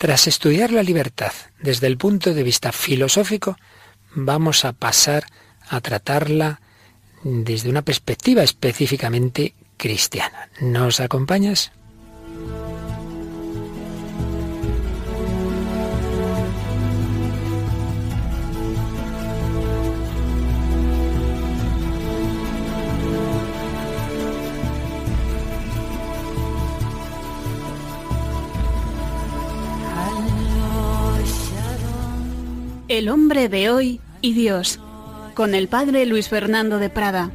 Tras estudiar la libertad desde el punto de vista filosófico, vamos a pasar a tratarla desde una perspectiva específicamente cristiana. ¿Nos acompañas? El hombre de hoy y Dios, con el padre Luis Fernando de Prada.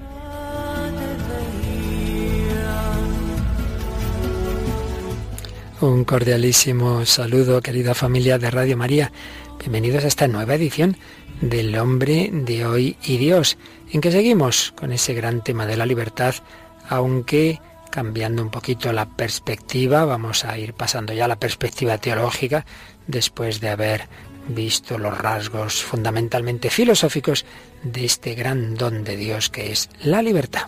Un cordialísimo saludo, querida familia de Radio María. Bienvenidos a esta nueva edición del hombre de hoy y Dios, en que seguimos con ese gran tema de la libertad, aunque cambiando un poquito la perspectiva, vamos a ir pasando ya a la perspectiva teológica, después de haber visto los rasgos fundamentalmente filosóficos de este gran don de Dios que es la libertad.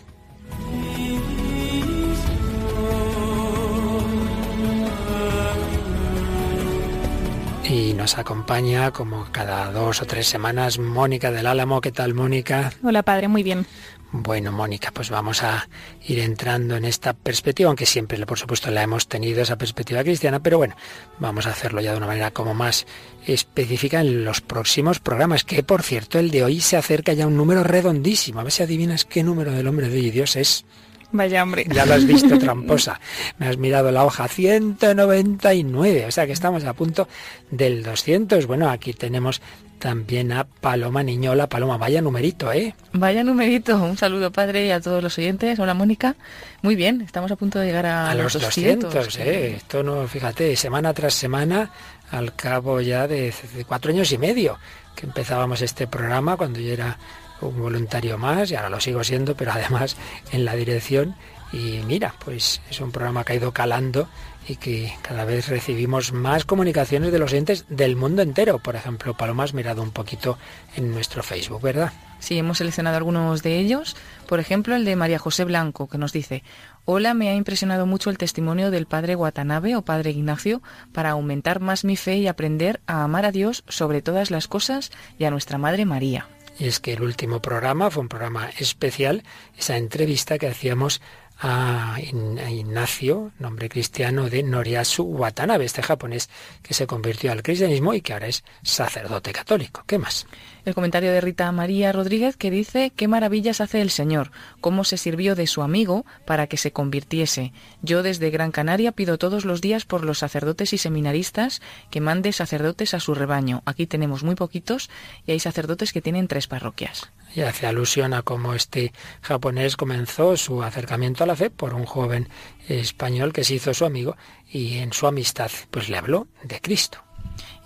Y nos acompaña como cada dos o tres semanas Mónica del Álamo. ¿Qué tal, Mónica? Hola, padre, muy bien. Bueno, Mónica, pues vamos a ir entrando en esta perspectiva, aunque siempre, por supuesto, la hemos tenido, esa perspectiva cristiana, pero bueno, vamos a hacerlo ya de una manera como más específica en los próximos programas, que por cierto, el de hoy se acerca ya a un número redondísimo. A ver si adivinas qué número del hombre de Dios es. Vaya hombre. Ya lo has visto, tramposa. Me has mirado la hoja 199, o sea que estamos a punto del 200. Bueno, aquí tenemos también a Paloma Niñola. Paloma, vaya numerito, ¿eh? Vaya numerito. Un saludo, padre, y a todos los oyentes. Hola, Mónica. Muy bien, estamos a punto de llegar a, a los 200. ¿eh? Esto no, fíjate, semana tras semana, al cabo ya de, de cuatro años y medio que empezábamos este programa, cuando yo era un voluntario más, y ahora lo sigo siendo, pero además en la dirección. Y mira, pues es un programa que ha ido calando y que cada vez recibimos más comunicaciones de los oyentes del mundo entero. Por ejemplo, Paloma, has mirado un poquito en nuestro Facebook, ¿verdad? Sí, hemos seleccionado algunos de ellos. Por ejemplo, el de María José Blanco, que nos dice, Hola, me ha impresionado mucho el testimonio del padre Watanabe o padre Ignacio para aumentar más mi fe y aprender a amar a Dios sobre todas las cosas y a nuestra Madre María. Y es que el último programa fue un programa especial, esa entrevista que hacíamos a Ignacio, nombre cristiano de Noriasu Watanabe, este japonés que se convirtió al cristianismo y que ahora es sacerdote católico. ¿Qué más? El comentario de Rita María Rodríguez que dice qué maravillas hace el Señor, cómo se sirvió de su amigo para que se convirtiese. Yo desde Gran Canaria pido todos los días por los sacerdotes y seminaristas que mande sacerdotes a su rebaño. Aquí tenemos muy poquitos y hay sacerdotes que tienen tres parroquias y hace alusión a cómo este japonés comenzó su acercamiento a la fe por un joven español que se hizo su amigo y en su amistad pues le habló de Cristo.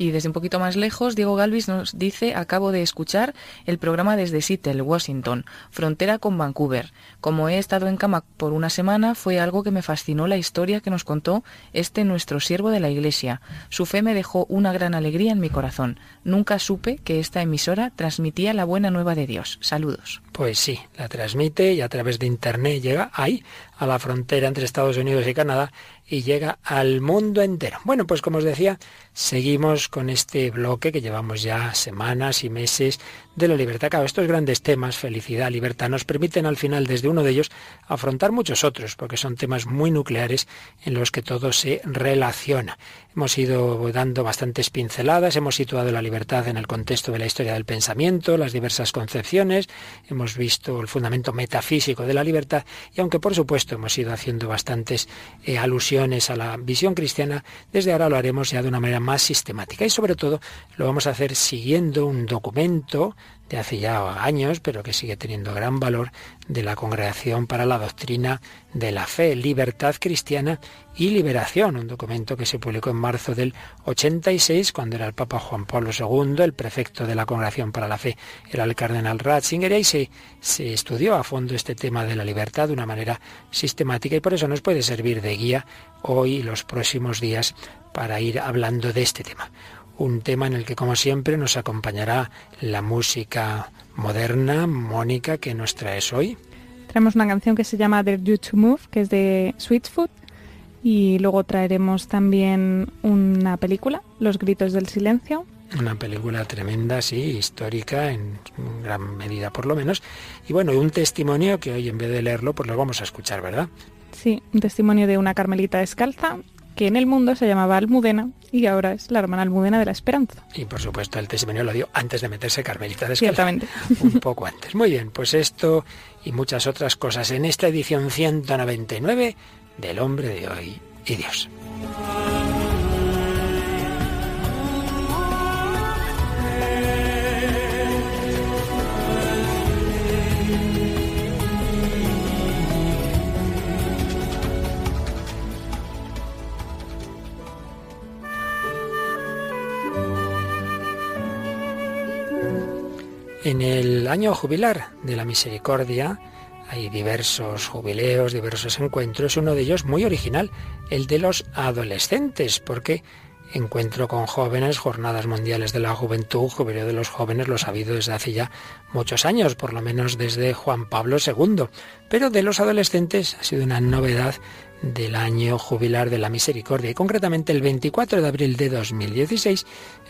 Y desde un poquito más lejos, Diego Galvis nos dice, acabo de escuchar el programa desde Seattle, Washington, frontera con Vancouver. Como he estado en cama por una semana, fue algo que me fascinó la historia que nos contó este nuestro siervo de la Iglesia. Su fe me dejó una gran alegría en mi corazón. Nunca supe que esta emisora transmitía la buena nueva de Dios. Saludos. Pues sí, la transmite y a través de Internet llega ahí, a la frontera entre Estados Unidos y Canadá, y llega al mundo entero. Bueno, pues como os decía, seguimos con este bloque que llevamos ya semanas y meses de la libertad. Claro, estos grandes temas, felicidad, libertad, nos permiten al final desde uno de ellos afrontar muchos otros, porque son temas muy nucleares en los que todo se relaciona. Hemos ido dando bastantes pinceladas, hemos situado la libertad en el contexto de la historia del pensamiento, las diversas concepciones, hemos visto el fundamento metafísico de la libertad y aunque por supuesto hemos ido haciendo bastantes eh, alusiones a la visión cristiana, desde ahora lo haremos ya de una manera más sistemática y sobre todo lo vamos a hacer siguiendo un documento de hace ya años, pero que sigue teniendo gran valor, de la Congregación para la Doctrina de la Fe, Libertad Cristiana y Liberación, un documento que se publicó en marzo del 86, cuando era el Papa Juan Pablo II, el prefecto de la Congregación para la Fe era el cardenal Ratzinger, y se, se estudió a fondo este tema de la libertad de una manera sistemática, y por eso nos puede servir de guía hoy y los próximos días para ir hablando de este tema un tema en el que, como siempre, nos acompañará la música moderna. Mónica, ¿qué nos traes hoy? Traemos una canción que se llama The You to Move, que es de Sweetfoot. Y luego traeremos también una película, Los Gritos del Silencio. Una película tremenda, sí, histórica, en gran medida por lo menos. Y bueno, un testimonio que hoy en vez de leerlo, pues lo vamos a escuchar, ¿verdad? Sí, un testimonio de una carmelita descalza que en el mundo se llamaba Almudena y ahora es la hermana Almudena de la Esperanza. Y por supuesto el testimonio lo dio antes de meterse Carmelita Descalza. Ciertamente. Un poco antes. Muy bien, pues esto y muchas otras cosas en esta edición 199 del hombre de hoy y Dios. En el año jubilar de la misericordia hay diversos jubileos, diversos encuentros, uno de ellos muy original, el de los adolescentes, porque encuentro con jóvenes, jornadas mundiales de la juventud, jubileo de los jóvenes, lo ha habido desde hace ya muchos años, por lo menos desde Juan Pablo II. Pero de los adolescentes ha sido una novedad del año jubilar de la misericordia. Y concretamente el 24 de abril de 2016,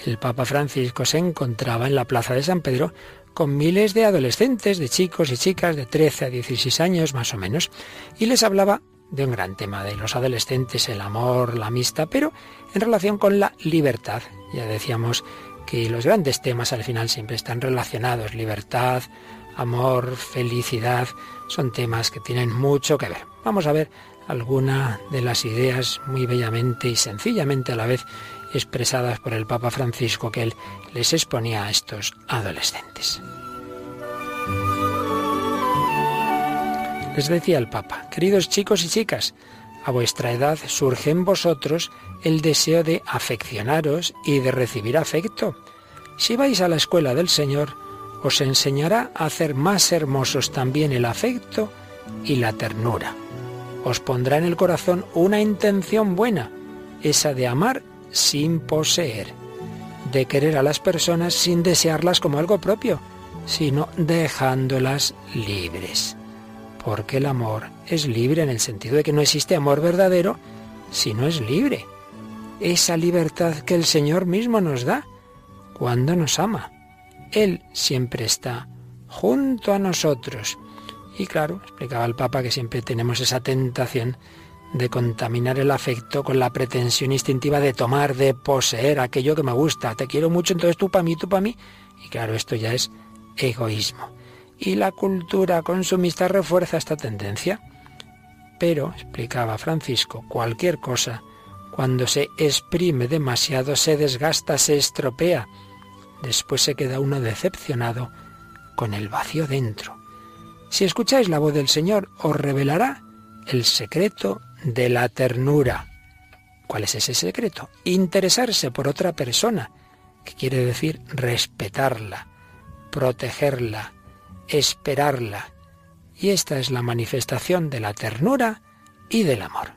el Papa Francisco se encontraba en la Plaza de San Pedro con miles de adolescentes, de chicos y chicas de 13 a 16 años más o menos, y les hablaba de un gran tema de los adolescentes, el amor, la amistad, pero en relación con la libertad. Ya decíamos que los grandes temas al final siempre están relacionados, libertad, amor, felicidad, son temas que tienen mucho que ver. Vamos a ver alguna de las ideas muy bellamente y sencillamente a la vez expresadas por el Papa Francisco que él les exponía a estos adolescentes. Les decía el Papa, queridos chicos y chicas, a vuestra edad surge en vosotros el deseo de afeccionaros y de recibir afecto. Si vais a la escuela del Señor, os enseñará a hacer más hermosos también el afecto y la ternura. Os pondrá en el corazón una intención buena, esa de amar sin poseer, de querer a las personas sin desearlas como algo propio, sino dejándolas libres. Porque el amor es libre en el sentido de que no existe amor verdadero si no es libre. Esa libertad que el Señor mismo nos da cuando nos ama. Él siempre está junto a nosotros. Y claro, explicaba el Papa que siempre tenemos esa tentación de contaminar el afecto con la pretensión instintiva de tomar, de poseer aquello que me gusta. Te quiero mucho, entonces tú para mí, tú para mí. Y claro, esto ya es egoísmo. Y la cultura consumista refuerza esta tendencia. Pero, explicaba Francisco, cualquier cosa, cuando se exprime demasiado, se desgasta, se estropea. Después se queda uno decepcionado con el vacío dentro. Si escucháis la voz del Señor, os revelará el secreto de la ternura. ¿Cuál es ese secreto? Interesarse por otra persona, que quiere decir respetarla, protegerla, esperarla. Y esta es la manifestación de la ternura y del amor.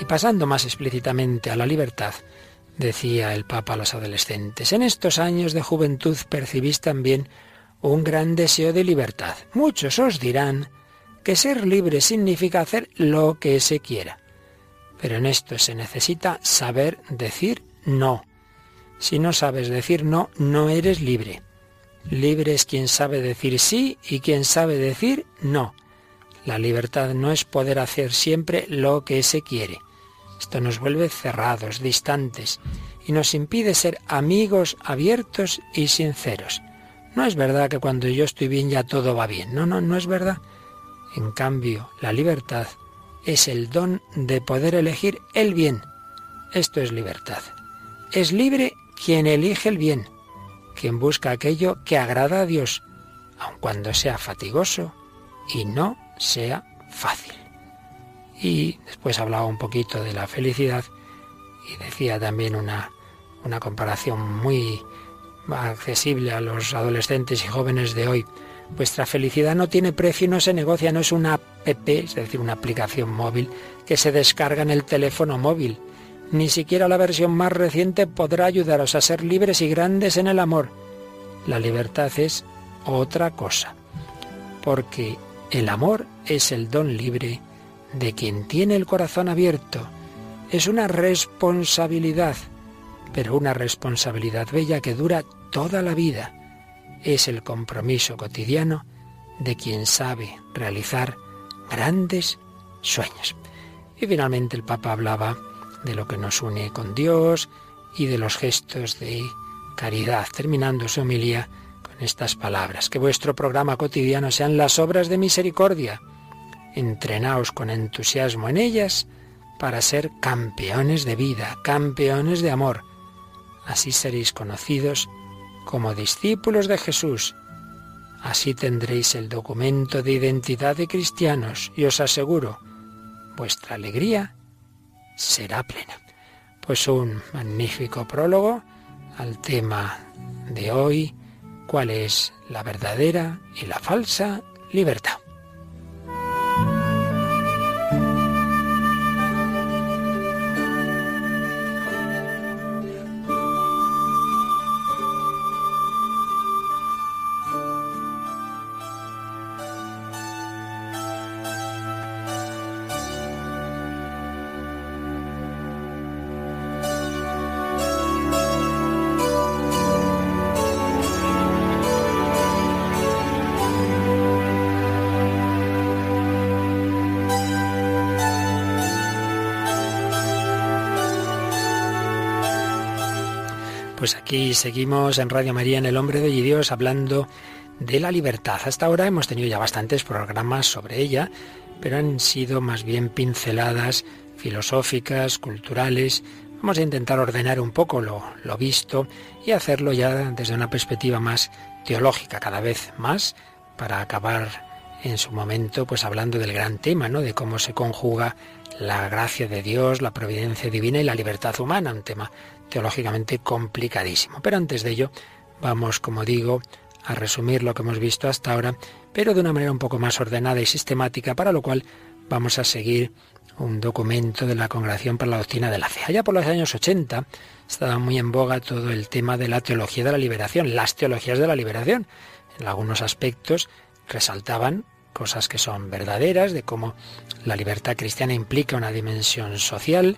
Y pasando más explícitamente a la libertad, decía el Papa a los adolescentes, en estos años de juventud percibís también un gran deseo de libertad. Muchos os dirán que ser libre significa hacer lo que se quiera. Pero en esto se necesita saber decir no. Si no sabes decir no, no eres libre. Libre es quien sabe decir sí y quien sabe decir no. La libertad no es poder hacer siempre lo que se quiere. Esto nos vuelve cerrados, distantes, y nos impide ser amigos abiertos y sinceros. No es verdad que cuando yo estoy bien ya todo va bien. No, no, no es verdad. En cambio, la libertad es el don de poder elegir el bien. Esto es libertad. Es libre quien elige el bien, quien busca aquello que agrada a Dios, aun cuando sea fatigoso y no sea fácil. Y después hablaba un poquito de la felicidad y decía también una, una comparación muy accesible a los adolescentes y jóvenes de hoy. Vuestra felicidad no tiene precio y no se negocia, no es una app, es decir, una aplicación móvil que se descarga en el teléfono móvil. Ni siquiera la versión más reciente podrá ayudaros a ser libres y grandes en el amor. La libertad es otra cosa, porque el amor es el don libre de quien tiene el corazón abierto. Es una responsabilidad, pero una responsabilidad bella que dura toda la vida. Es el compromiso cotidiano de quien sabe realizar grandes sueños. Y finalmente el Papa hablaba de lo que nos une con Dios y de los gestos de caridad, terminando su homilía con estas palabras. Que vuestro programa cotidiano sean las obras de misericordia. Entrenaos con entusiasmo en ellas para ser campeones de vida, campeones de amor. Así seréis conocidos como discípulos de Jesús. Así tendréis el documento de identidad de cristianos y os aseguro, vuestra alegría será plena. Pues un magnífico prólogo al tema de hoy, cuál es la verdadera y la falsa libertad. Aquí seguimos en Radio María en El Hombre de Dios hablando de la libertad. Hasta ahora hemos tenido ya bastantes programas sobre ella, pero han sido más bien pinceladas filosóficas, culturales. Vamos a intentar ordenar un poco lo, lo visto y hacerlo ya desde una perspectiva más teológica, cada vez más, para acabar en su momento pues hablando del gran tema, ¿no? De cómo se conjuga la gracia de Dios, la providencia divina y la libertad humana, un tema teológicamente complicadísimo. Pero antes de ello, vamos, como digo, a resumir lo que hemos visto hasta ahora, pero de una manera un poco más ordenada y sistemática, para lo cual vamos a seguir un documento de la Congregación para la Doctrina de la Fe. Allá por los años 80 estaba muy en boga todo el tema de la teología de la liberación, las teologías de la liberación. En algunos aspectos resaltaban cosas que son verdaderas, de cómo la libertad cristiana implica una dimensión social,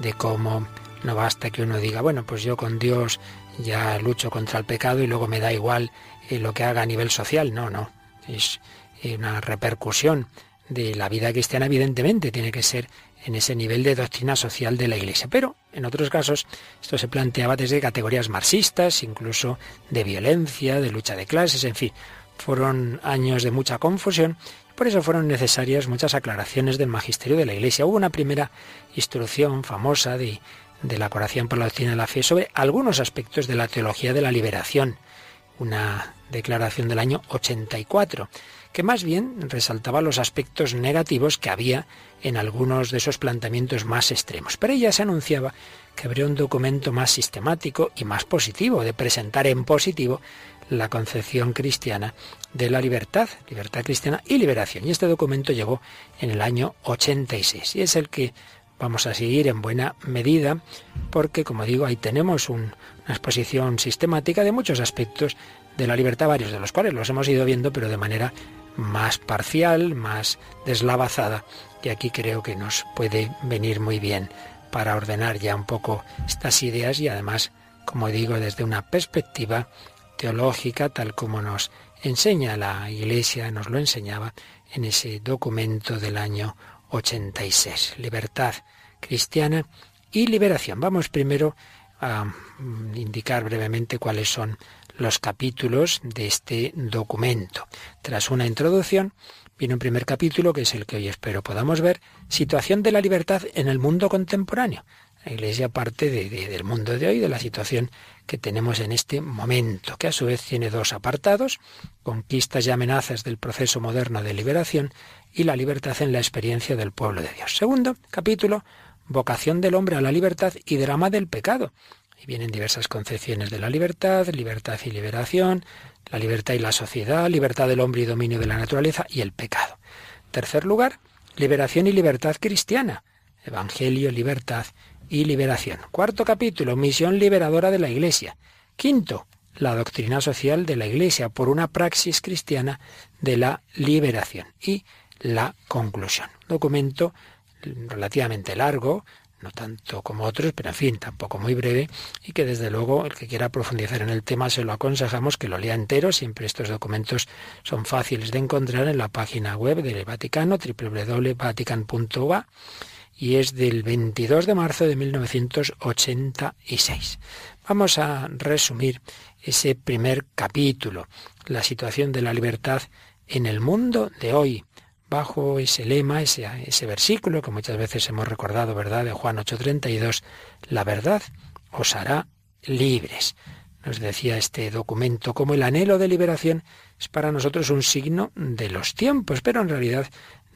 de cómo no basta que uno diga, bueno, pues yo con Dios ya lucho contra el pecado y luego me da igual eh, lo que haga a nivel social. No, no. Es eh, una repercusión de la vida cristiana, evidentemente, tiene que ser en ese nivel de doctrina social de la Iglesia. Pero en otros casos esto se planteaba desde categorías marxistas, incluso de violencia, de lucha de clases, en fin. Fueron años de mucha confusión por eso fueron necesarias muchas aclaraciones del magisterio de la Iglesia. Hubo una primera instrucción famosa de de la Coración por la Doctrina de la Fe sobre algunos aspectos de la teología de la liberación, una declaración del año 84, que más bien resaltaba los aspectos negativos que había en algunos de esos planteamientos más extremos. Pero ella se anunciaba que habría un documento más sistemático y más positivo, de presentar en positivo la concepción cristiana de la libertad, libertad cristiana y liberación. Y este documento llegó en el año 86 y es el que vamos a seguir en buena medida porque, como digo, ahí tenemos una exposición sistemática de muchos aspectos de la libertad, varios de los cuales los hemos ido viendo, pero de manera más parcial, más deslavazada, y aquí creo que nos puede venir muy bien para ordenar ya un poco estas ideas y además, como digo, desde una perspectiva teológica, tal como nos enseña la Iglesia, nos lo enseñaba en ese documento del año 86. Libertad cristiana y liberación. Vamos primero a mm, indicar brevemente cuáles son los capítulos de este documento. Tras una introducción, viene un primer capítulo, que es el que hoy espero podamos ver, Situación de la libertad en el mundo contemporáneo. La Iglesia parte del mundo de hoy, de la situación que tenemos en este momento, que a su vez tiene dos apartados, conquistas y amenazas del proceso moderno de liberación y la libertad en la experiencia del pueblo de Dios. Segundo capítulo, vocación del hombre a la libertad y drama del pecado. Y vienen diversas concepciones de la libertad, libertad y liberación, la libertad y la sociedad, libertad del hombre y dominio de la naturaleza y el pecado. Tercer lugar, liberación y libertad cristiana, evangelio, libertad y liberación. Cuarto capítulo, misión liberadora de la Iglesia. Quinto, la doctrina social de la Iglesia, por una praxis cristiana de la liberación. Y la conclusión. Documento relativamente largo, no tanto como otros, pero en fin, tampoco muy breve, y que desde luego el que quiera profundizar en el tema se lo aconsejamos que lo lea entero. Siempre estos documentos son fáciles de encontrar en la página web del Vaticano, www.vatican.va, y es del 22 de marzo de 1986. Vamos a resumir ese primer capítulo, la situación de la libertad en el mundo de hoy bajo ese lema, ese, ese versículo que muchas veces hemos recordado, ¿verdad?, de Juan 8:32, la verdad os hará libres. Nos decía este documento como el anhelo de liberación es para nosotros un signo de los tiempos, pero en realidad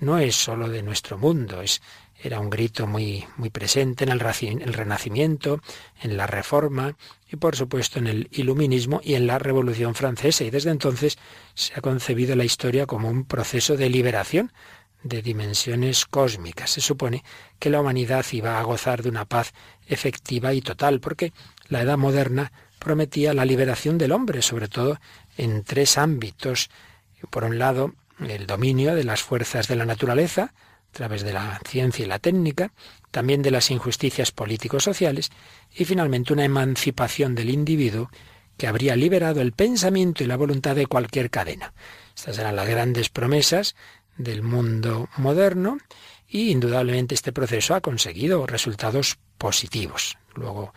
no es sólo de nuestro mundo, es era un grito muy, muy presente en el, el Renacimiento, en la Reforma y por supuesto en el Iluminismo y en la Revolución Francesa. Y desde entonces se ha concebido la historia como un proceso de liberación de dimensiones cósmicas. Se supone que la humanidad iba a gozar de una paz efectiva y total, porque la Edad Moderna prometía la liberación del hombre, sobre todo en tres ámbitos. Por un lado, el dominio de las fuerzas de la naturaleza, a través de la ciencia y la técnica, también de las injusticias políticos-sociales y finalmente una emancipación del individuo que habría liberado el pensamiento y la voluntad de cualquier cadena. Estas eran las grandes promesas del mundo moderno y indudablemente este proceso ha conseguido resultados positivos. Luego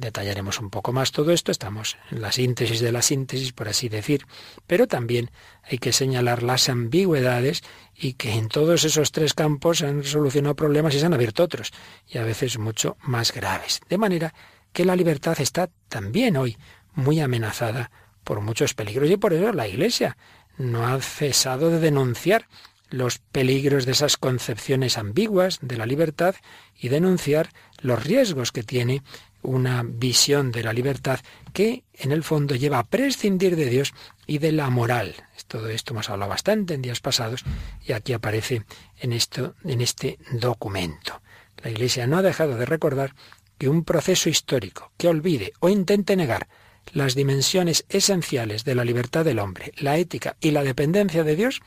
detallaremos un poco más todo esto, estamos en la síntesis de la síntesis, por así decir, pero también hay que señalar las ambigüedades y que en todos esos tres campos se han solucionado problemas y se han abierto otros, y a veces mucho más graves. De manera que la libertad está también hoy muy amenazada por muchos peligros y por eso la Iglesia no ha cesado de denunciar los peligros de esas concepciones ambiguas de la libertad y denunciar los riesgos que tiene una visión de la libertad que en el fondo lleva a prescindir de Dios y de la moral. Todo esto hemos hablado bastante en días pasados y aquí aparece en esto en este documento. La Iglesia no ha dejado de recordar que un proceso histórico que olvide o intente negar las dimensiones esenciales de la libertad del hombre, la ética y la dependencia de Dios,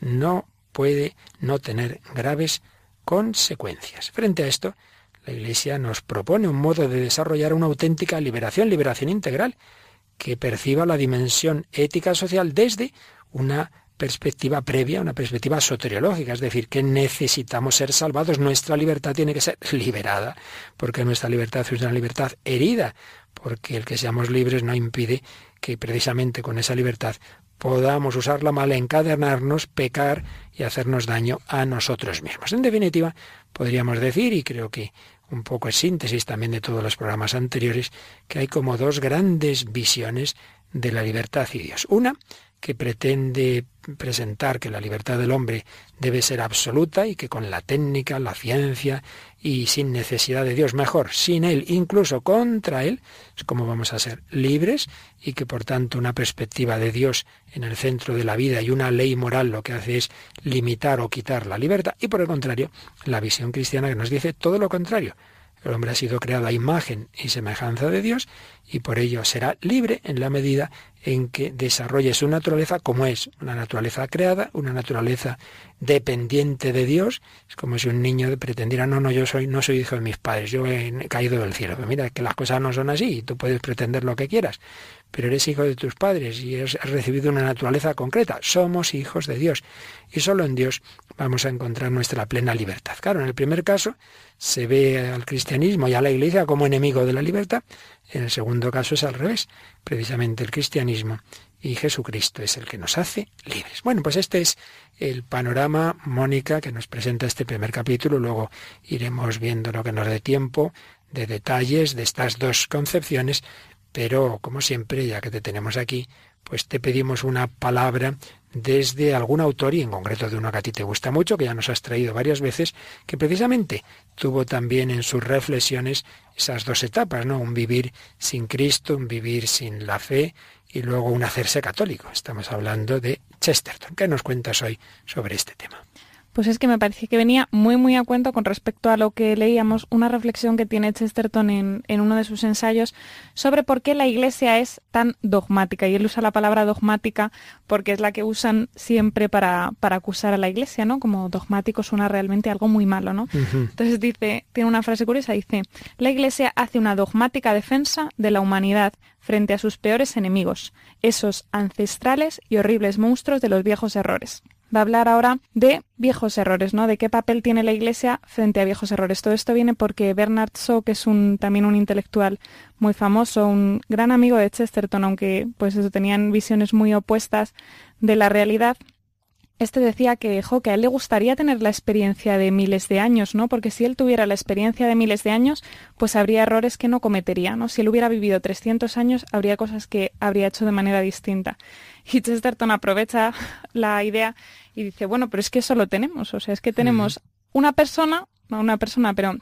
no puede no tener graves consecuencias. Frente a esto, la Iglesia nos propone un modo de desarrollar una auténtica liberación, liberación integral, que perciba la dimensión ética social desde una perspectiva previa, una perspectiva soteriológica, es decir, que necesitamos ser salvados, nuestra libertad tiene que ser liberada, porque nuestra libertad es una libertad herida, porque el que seamos libres no impide que precisamente con esa libertad podamos usarla mal, encadernarnos, pecar y hacernos daño a nosotros mismos. En definitiva, podríamos decir, y creo que un poco es síntesis también de todos los programas anteriores, que hay como dos grandes visiones de la libertad y Dios. Una, que pretende presentar que la libertad del hombre debe ser absoluta y que con la técnica, la ciencia y sin necesidad de Dios, mejor, sin Él, incluso contra Él, es como vamos a ser libres y que por tanto una perspectiva de Dios en el centro de la vida y una ley moral lo que hace es limitar o quitar la libertad y por el contrario, la visión cristiana que nos dice todo lo contrario. El hombre ha sido creado a imagen y semejanza de Dios y por ello será libre en la medida en que desarrolle su naturaleza como es, una naturaleza creada, una naturaleza dependiente de Dios. Es como si un niño pretendiera, no, no, yo soy, no soy hijo de mis padres, yo he caído del cielo. Pero mira, que las cosas no son así, y tú puedes pretender lo que quieras, pero eres hijo de tus padres y has recibido una naturaleza concreta. Somos hijos de Dios y solo en Dios vamos a encontrar nuestra plena libertad. Claro, en el primer caso se ve al cristianismo y a la iglesia como enemigo de la libertad, en el segundo caso es al revés. Precisamente el cristianismo y Jesucristo es el que nos hace libres. Bueno, pues este es el panorama, Mónica, que nos presenta este primer capítulo. Luego iremos viendo lo que nos dé tiempo de detalles de estas dos concepciones. Pero, como siempre, ya que te tenemos aquí, pues te pedimos una palabra desde algún autor y en concreto de uno que a ti te gusta mucho, que ya nos has traído varias veces, que precisamente tuvo también en sus reflexiones esas dos etapas, ¿no? Un vivir sin Cristo, un vivir sin la fe y luego un hacerse católico. Estamos hablando de Chesterton. ¿Qué nos cuentas hoy sobre este tema? Pues es que me parecía que venía muy muy a cuento con respecto a lo que leíamos, una reflexión que tiene Chesterton en, en, uno de sus ensayos sobre por qué la Iglesia es tan dogmática. Y él usa la palabra dogmática porque es la que usan siempre para, para acusar a la Iglesia, ¿no? Como dogmático suena realmente algo muy malo, ¿no? Entonces dice, tiene una frase curiosa, dice, la Iglesia hace una dogmática defensa de la humanidad frente a sus peores enemigos, esos ancestrales y horribles monstruos de los viejos errores va a hablar ahora de viejos errores, ¿no? De qué papel tiene la Iglesia frente a viejos errores. Todo esto viene porque Bernard Shaw, que es también un intelectual muy famoso, un gran amigo de Chesterton, aunque pues tenían visiones muy opuestas de la realidad, este decía que, que a él le gustaría tener la experiencia de miles de años, ¿no? Porque si él tuviera la experiencia de miles de años, pues habría errores que no cometería, ¿no? Si él hubiera vivido 300 años, habría cosas que habría hecho de manera distinta. Y Chesterton aprovecha la idea y dice, bueno, pero es que eso lo tenemos, o sea, es que tenemos una persona, no una persona, pero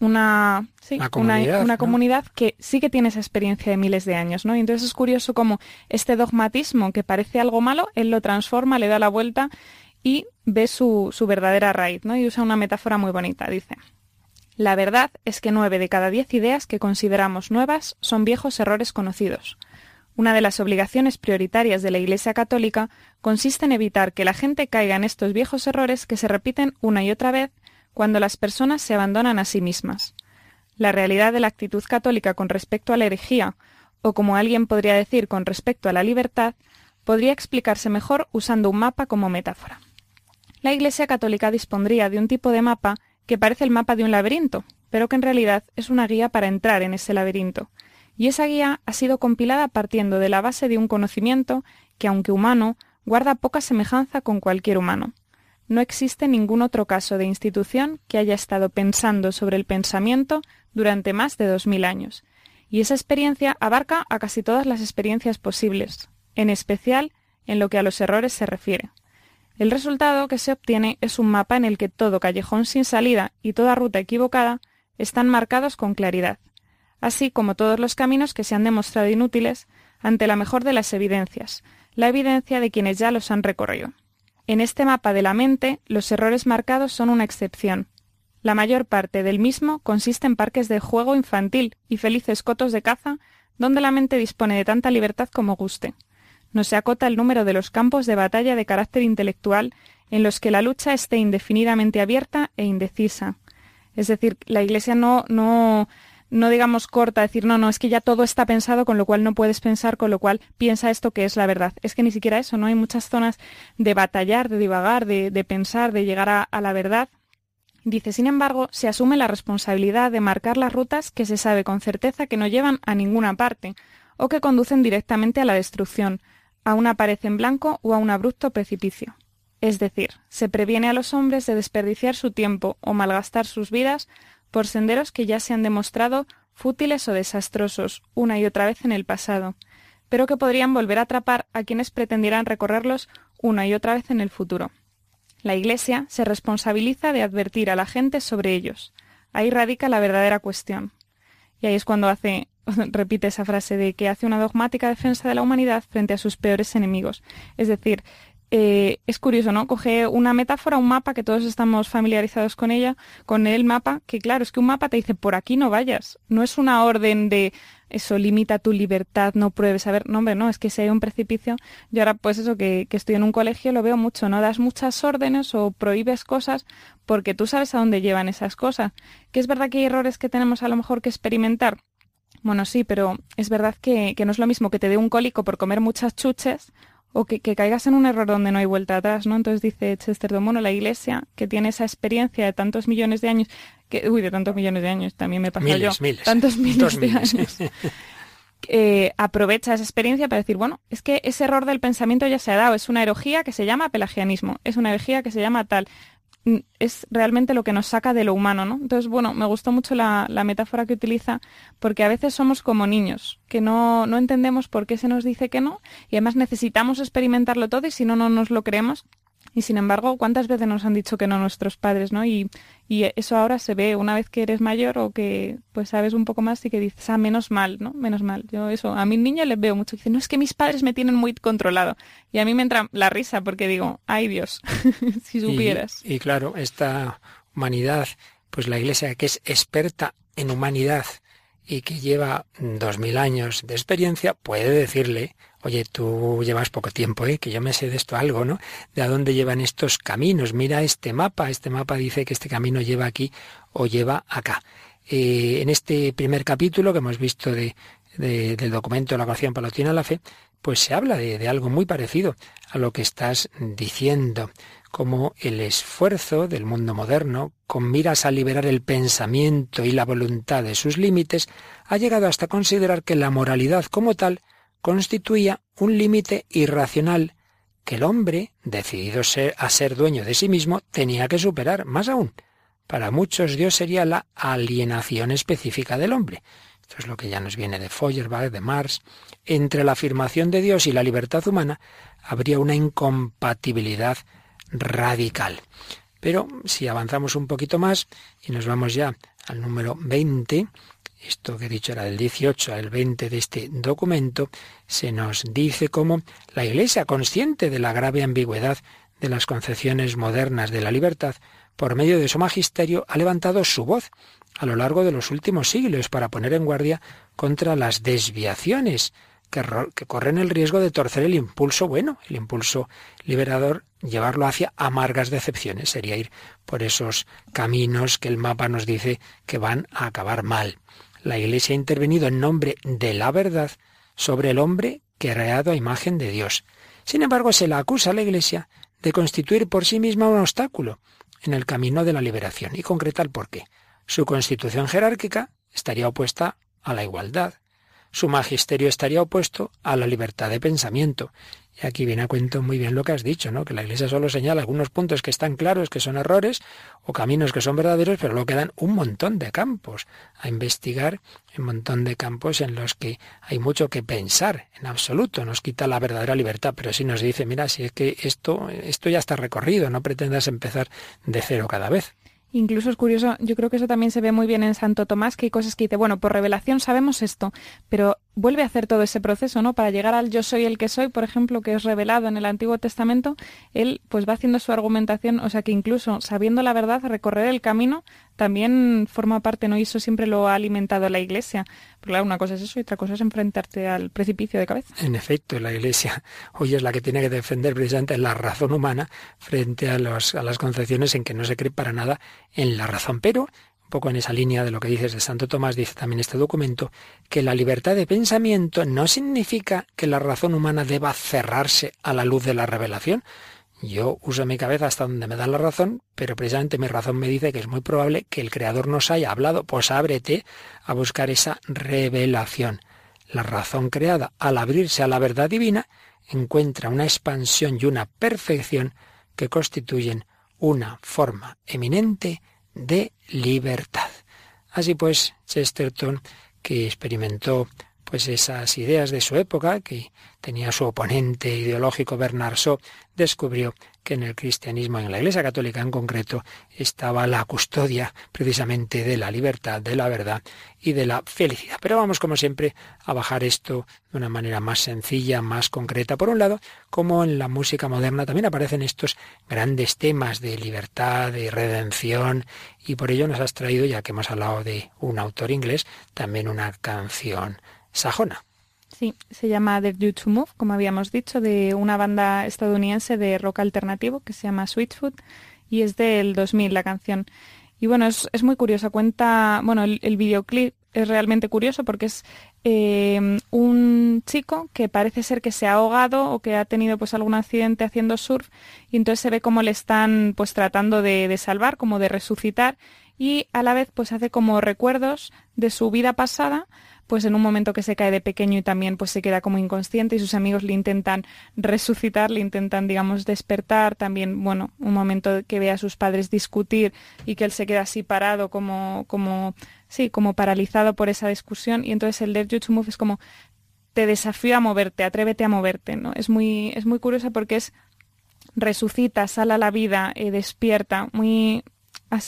una, sí, una comunidad, una, comunidad que sí que tiene esa experiencia de miles de años, ¿no? Y entonces es curioso cómo este dogmatismo que parece algo malo, él lo transforma, le da la vuelta y ve su, su verdadera raíz, ¿no? Y usa una metáfora muy bonita, dice. La verdad es que nueve de cada diez ideas que consideramos nuevas son viejos errores conocidos. Una de las obligaciones prioritarias de la Iglesia Católica consiste en evitar que la gente caiga en estos viejos errores que se repiten una y otra vez cuando las personas se abandonan a sí mismas. La realidad de la actitud católica con respecto a la herejía, o como alguien podría decir con respecto a la libertad, podría explicarse mejor usando un mapa como metáfora. La Iglesia Católica dispondría de un tipo de mapa que parece el mapa de un laberinto, pero que en realidad es una guía para entrar en ese laberinto, y esa guía ha sido compilada partiendo de la base de un conocimiento que, aunque humano, guarda poca semejanza con cualquier humano. No existe ningún otro caso de institución que haya estado pensando sobre el pensamiento durante más de dos mil años, y esa experiencia abarca a casi todas las experiencias posibles, en especial en lo que a los errores se refiere. El resultado que se obtiene es un mapa en el que todo callejón sin salida y toda ruta equivocada están marcados con claridad, así como todos los caminos que se han demostrado inútiles ante la mejor de las evidencias, la evidencia de quienes ya los han recorrido. En este mapa de la mente, los errores marcados son una excepción. La mayor parte del mismo consiste en parques de juego infantil y felices cotos de caza, donde la mente dispone de tanta libertad como guste. No se acota el número de los campos de batalla de carácter intelectual en los que la lucha esté indefinidamente abierta e indecisa. Es decir, la Iglesia no, no no digamos corta, decir, no, no, es que ya todo está pensado, con lo cual no puedes pensar, con lo cual piensa esto que es la verdad. Es que ni siquiera eso, ¿no? Hay muchas zonas de batallar, de divagar, de, de pensar, de llegar a, a la verdad. Dice, sin embargo, se asume la responsabilidad de marcar las rutas que se sabe con certeza que no llevan a ninguna parte, o que conducen directamente a la destrucción, a una pared en blanco o a un abrupto precipicio. Es decir, se previene a los hombres de desperdiciar su tiempo o malgastar sus vidas por senderos que ya se han demostrado fútiles o desastrosos una y otra vez en el pasado, pero que podrían volver a atrapar a quienes pretendieran recorrerlos una y otra vez en el futuro. La Iglesia se responsabiliza de advertir a la gente sobre ellos. Ahí radica la verdadera cuestión. Y ahí es cuando hace, repite esa frase de que hace una dogmática defensa de la humanidad frente a sus peores enemigos. Es decir, eh, es curioso, ¿no? Coge una metáfora, un mapa, que todos estamos familiarizados con ella, con el mapa, que claro, es que un mapa te dice, por aquí no vayas. No es una orden de eso, limita tu libertad, no pruebes. A ver, no, hombre, no, es que si hay un precipicio, yo ahora pues eso, que, que estoy en un colegio, lo veo mucho, ¿no? Das muchas órdenes o prohíbes cosas porque tú sabes a dónde llevan esas cosas. Que es verdad que hay errores que tenemos a lo mejor que experimentar. Bueno, sí, pero es verdad que, que no es lo mismo que te dé un cólico por comer muchas chuches o que, caigas en un error donde no hay vuelta atrás, ¿no? Entonces dice Chesterton, bueno, la Iglesia, que tiene esa experiencia de tantos millones de años, que, uy, de tantos millones de años, también me pasa yo, tantos miles de años, eh, aprovecha esa experiencia para decir, bueno, es que ese error del pensamiento ya se ha dado, es una herejía que se llama pelagianismo, es una herejía que se llama tal, es realmente lo que nos saca de lo humano, ¿no? Entonces, bueno, me gustó mucho la, metáfora que utiliza, porque a veces somos como niños, que no, no entendemos por qué se nos dice que no, y además necesitamos experimentarlo todo, y si no, no nos lo creemos. Y sin embargo, ¿cuántas veces nos han dicho que no nuestros padres, ¿no? Y, y eso ahora se ve una vez que eres mayor o que pues sabes un poco más y que dices, ah, menos mal, ¿no? Menos mal. Yo eso, a mis niños les veo mucho. Dicen, no, es que mis padres me tienen muy controlado. Y a mí me entra la risa porque digo, ay Dios, si supieras. Y, y claro, esta humanidad, pues la iglesia que es experta en humanidad y que lleva dos mil años de experiencia, puede decirle Oye, tú llevas poco tiempo, ¿eh? que yo me sé de esto algo, ¿no? De a dónde llevan estos caminos. Mira este mapa. Este mapa dice que este camino lleva aquí o lleva acá. Eh, en este primer capítulo que hemos visto de, del documento de la Coalición Palatina a la Fe, pues se habla de, algo muy parecido a lo que estás diciendo, como el esfuerzo del mundo moderno, con miras a liberar el pensamiento y la voluntad de sus límites, ha llegado hasta considerar que la moralidad como tal constituía un límite irracional que el hombre, decidido a ser dueño de sí mismo, tenía que superar. Más aún, para muchos Dios sería la alienación específica del hombre. Esto es lo que ya nos viene de Feuerbach, de Marx. Entre la afirmación de Dios y la libertad humana habría una incompatibilidad radical. Pero si avanzamos un poquito más y nos vamos ya al número 20, esto que he dicho era del 18 al 20 de este documento, se nos dice cómo la Iglesia, consciente de la grave ambigüedad de las concepciones modernas de la libertad, por medio de su magisterio ha levantado su voz a lo largo de los últimos siglos para poner en guardia contra las desviaciones que, corren el riesgo de torcer el impulso bueno, el impulso liberador, llevarlo hacia amargas decepciones. Sería ir por esos caminos que el mapa nos dice que van a acabar mal la Iglesia ha intervenido en nombre de la verdad sobre el hombre creado a imagen de Dios. Sin embargo, se la acusa a la Iglesia de constituir por sí misma un obstáculo en el camino de la liberación y concretar por qué. Su constitución jerárquica estaría opuesta a la igualdad. Su magisterio estaría opuesto a la libertad de pensamiento y aquí viene a cuento muy bien lo que has dicho, ¿no? Que la Iglesia solo señala algunos puntos que están claros, que son errores, o caminos que son verdaderos, pero luego quedan un montón de campos a investigar, un montón de campos en los que hay mucho que pensar, en absoluto. Nos quita la verdadera libertad, pero sí nos dice, mira, si es que esto, esto ya está recorrido, no pretendas empezar de cero cada vez. Incluso es curioso, yo creo que eso también se ve muy bien en Santo Tomás, que hay cosas que dice, bueno, por revelación sabemos esto, pero vuelve a hacer todo ese proceso, ¿no? Para llegar al yo soy el que soy, por ejemplo, que es revelado en el Antiguo Testamento, él pues va haciendo su argumentación, o sea que incluso sabiendo la verdad, recorrer el camino también forma parte, ¿no? Y eso siempre lo ha alimentado la Iglesia. Pero claro, una cosa es eso y otra cosa es enfrentarte al precipicio de cabeza. En efecto, la Iglesia hoy es la que tiene que defender precisamente la razón humana frente a, los, a las concepciones en que no se cree para nada en la razón. Pero poco en esa línea de lo que dices de Santo Tomás, dice también este documento, que la libertad de pensamiento no significa que la razón humana deba cerrarse a la luz de la revelación. Yo uso mi cabeza hasta donde me da la razón, pero precisamente mi razón me dice que es muy probable que el Creador nos haya hablado, pues ábrete a buscar esa revelación. La razón creada, al abrirse a la verdad divina, encuentra una expansión y una perfección que constituyen una forma eminente de libertad. Así pues, Chesterton, que experimentó pues esas ideas de su época, que tenía su oponente ideológico Bernard Shaw, descubrió que en el cristianismo, en la Iglesia Católica en concreto, estaba la custodia precisamente de la libertad, de la verdad y de la felicidad. Pero vamos, como siempre, a bajar esto de una manera más sencilla, más concreta. Por un lado, como en la música moderna también aparecen estos grandes temas de libertad, de redención, y por ello nos has traído, ya que hemos hablado de un autor inglés, también una canción sajona. Sí, se llama The You to Move, como habíamos dicho, de una banda estadounidense de rock alternativo que se llama Sweetfoot y es del 2000 la canción. Y bueno, es, muy curiosa, cuenta, bueno, el, videoclip es realmente curioso porque es eh, un chico que parece ser que se ha ahogado o que ha tenido pues algún accidente haciendo surf y entonces se ve como le están pues tratando de, de salvar, como de resucitar y a la vez pues hace como recuerdos de su vida pasada pues en un momento que se cae de pequeño y también pues se queda como inconsciente y sus amigos le intentan resucitar, le intentan digamos despertar, también bueno, un momento que ve a sus padres discutir y que él se queda así parado como como sí, como paralizado por esa discusión y entonces el Dare You Move es como te desafío a moverte, atrévete a moverte, ¿no? Es muy es muy curiosa porque es resucita, sale a la vida, eh, despierta, muy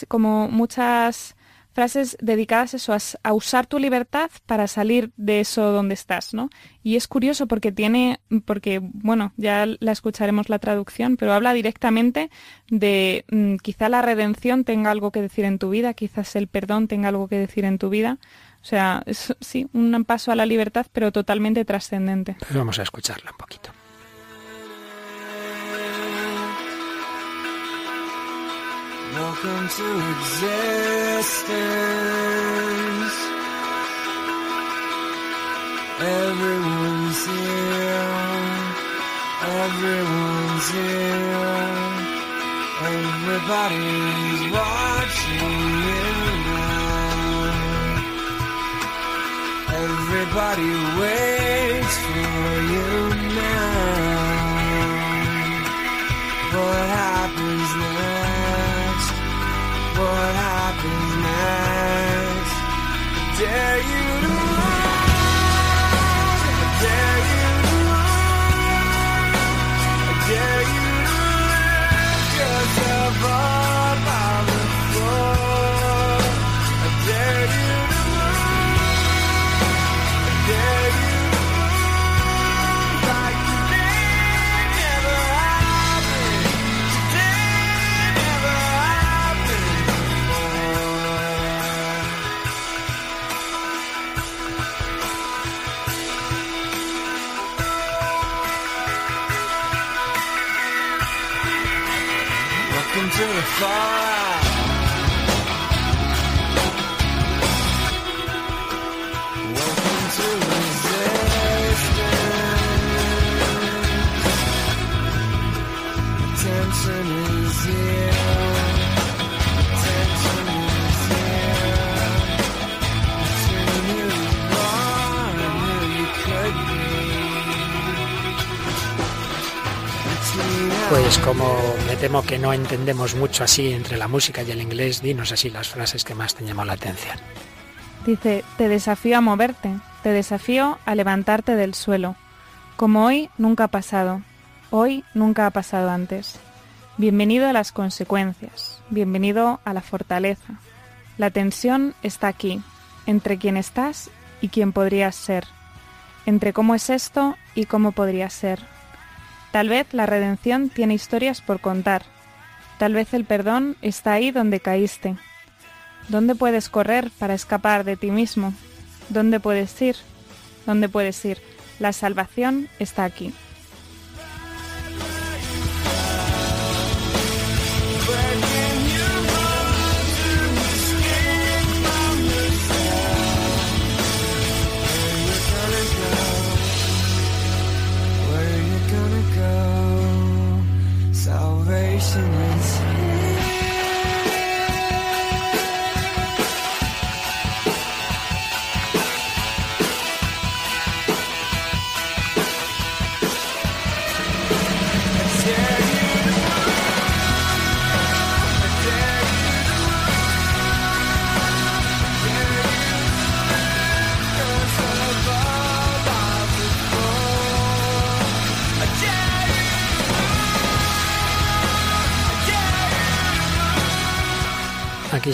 como muchas frases dedicadas a eso, a, usar tu libertad para salir de eso donde estás, ¿no? Y es curioso porque tiene, porque, bueno, ya la escucharemos la traducción, pero habla directamente de mm, quizá la redención tenga algo que decir en tu vida, quizás el perdón tenga algo que decir en tu vida. O sea, es, sí, un paso a la libertad, pero totalmente trascendente. Pues vamos a escucharla un poquito. Welcome to existence. Everyone's here. Everyone's here. Everybody's watching you now. Everybody waits for you now. What happens now? what happens happiness dare you far Pues como me temo que no entendemos mucho así entre la música y el inglés, dinos así las frases que más te llamó la atención. Dice, te desafío a moverte, te desafío a levantarte del suelo, como hoy nunca ha pasado, hoy nunca ha pasado antes. Bienvenido a las consecuencias, bienvenido a la fortaleza. La tensión está aquí, entre quién estás y quién podrías ser, entre cómo es esto y cómo podrías ser. Tal vez la redención tiene historias por contar. Tal vez el perdón está ahí donde caíste. ¿Dónde puedes correr para escapar de ti mismo? ¿Dónde puedes ir? ¿Dónde puedes ir? La salvación está aquí.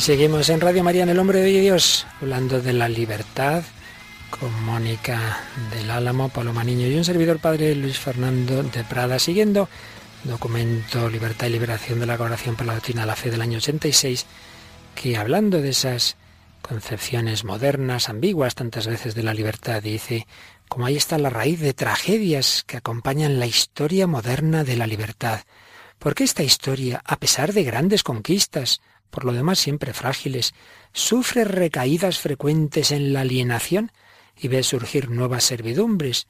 Seguimos en Radio María en el Hombre de Dios, hablando de la libertad con Mónica del Álamo, Paloma Niño y un servidor padre Luis Fernando de Prada, siguiendo documento Libertad y Liberación de la Colaboración por la Doctrina de la Fe del año 86, que hablando de esas concepciones modernas, ambiguas tantas veces de la libertad, dice, como ahí está la raíz de tragedias que acompañan la historia moderna de la libertad. Porque esta historia, a pesar de grandes conquistas, por lo demás siempre frágiles, sufre recaídas frecuentes en la alienación y ve surgir nuevas servidumbres,